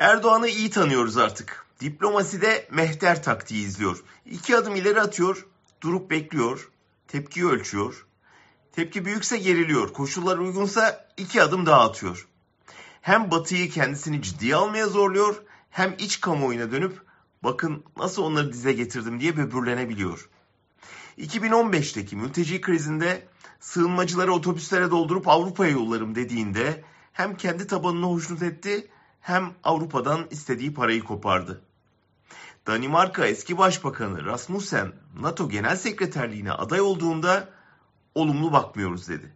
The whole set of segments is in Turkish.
Erdoğan'ı iyi tanıyoruz artık. Diplomaside mehter taktiği izliyor. İki adım ileri atıyor, durup bekliyor, tepkiyi ölçüyor. Tepki büyükse geriliyor, koşullar uygunsa iki adım daha atıyor. Hem Batı'yı kendisini ciddiye almaya zorluyor, hem iç kamuoyuna dönüp bakın nasıl onları dize getirdim diye böbürlenebiliyor. 2015'teki mülteci krizinde sığınmacıları otobüslere doldurup Avrupa'ya yollarım dediğinde hem kendi tabanını hoşnut etti hem Avrupa'dan istediği parayı kopardı. Danimarka eski başbakanı Rasmussen NATO Genel Sekreterliğine aday olduğunda olumlu bakmıyoruz dedi.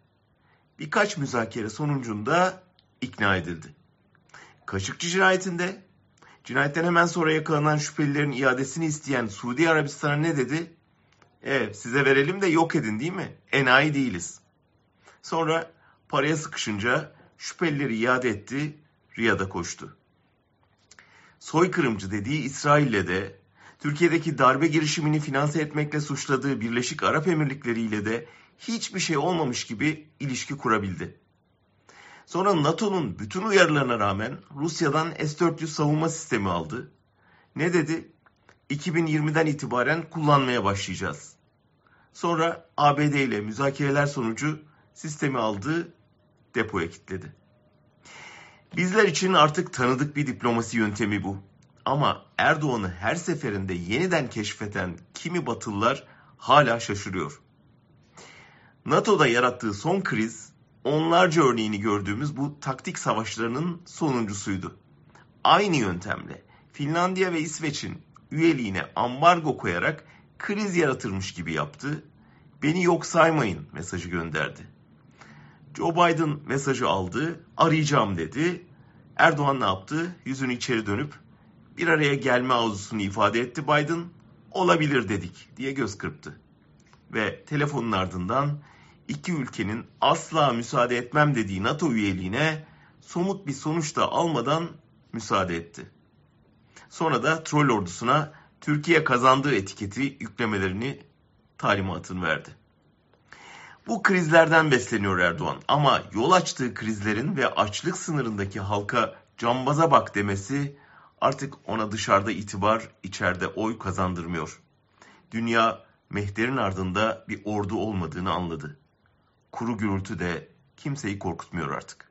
Birkaç müzakere sonucunda ikna edildi. Kaşıkçı cinayetinde cinayetten hemen sonra yakalanan şüphelilerin iadesini isteyen Suudi Arabistan'a ne dedi? Evet size verelim de yok edin değil mi? Enayi değiliz. Sonra paraya sıkışınca şüphelileri iade etti, Riyad'a koştu. Soykırımcı dediği İsrail'le de, Türkiye'deki darbe girişimini finanse etmekle suçladığı Birleşik Arap Emirlikleri ile de hiçbir şey olmamış gibi ilişki kurabildi. Sonra NATO'nun bütün uyarılarına rağmen Rusya'dan S-400 savunma sistemi aldı. Ne dedi? 2020'den itibaren kullanmaya başlayacağız. Sonra ABD ile müzakereler sonucu sistemi aldı, depoya kilitledi. Bizler için artık tanıdık bir diplomasi yöntemi bu. Ama Erdoğan'ı her seferinde yeniden keşfeden kimi Batılılar hala şaşırıyor. NATO'da yarattığı son kriz onlarca örneğini gördüğümüz bu taktik savaşlarının sonuncusuydu. Aynı yöntemle Finlandiya ve İsveç'in üyeliğine ambargo koyarak kriz yaratırmış gibi yaptı. Beni yok saymayın mesajı gönderdi. Joe Biden mesajı aldı, arayacağım dedi. Erdoğan ne yaptı? Yüzünü içeri dönüp bir araya gelme arzusunu ifade etti Biden. Olabilir dedik diye göz kırptı. Ve telefonun ardından iki ülkenin asla müsaade etmem dediği NATO üyeliğine somut bir sonuç da almadan müsaade etti. Sonra da troll ordusuna Türkiye kazandığı etiketi yüklemelerini talimatını verdi. Bu krizlerden besleniyor Erdoğan ama yol açtığı krizlerin ve açlık sınırındaki halka cambaza bak demesi artık ona dışarıda itibar, içeride oy kazandırmıyor. Dünya Mehter'in ardında bir ordu olmadığını anladı. Kuru gürültü de kimseyi korkutmuyor artık.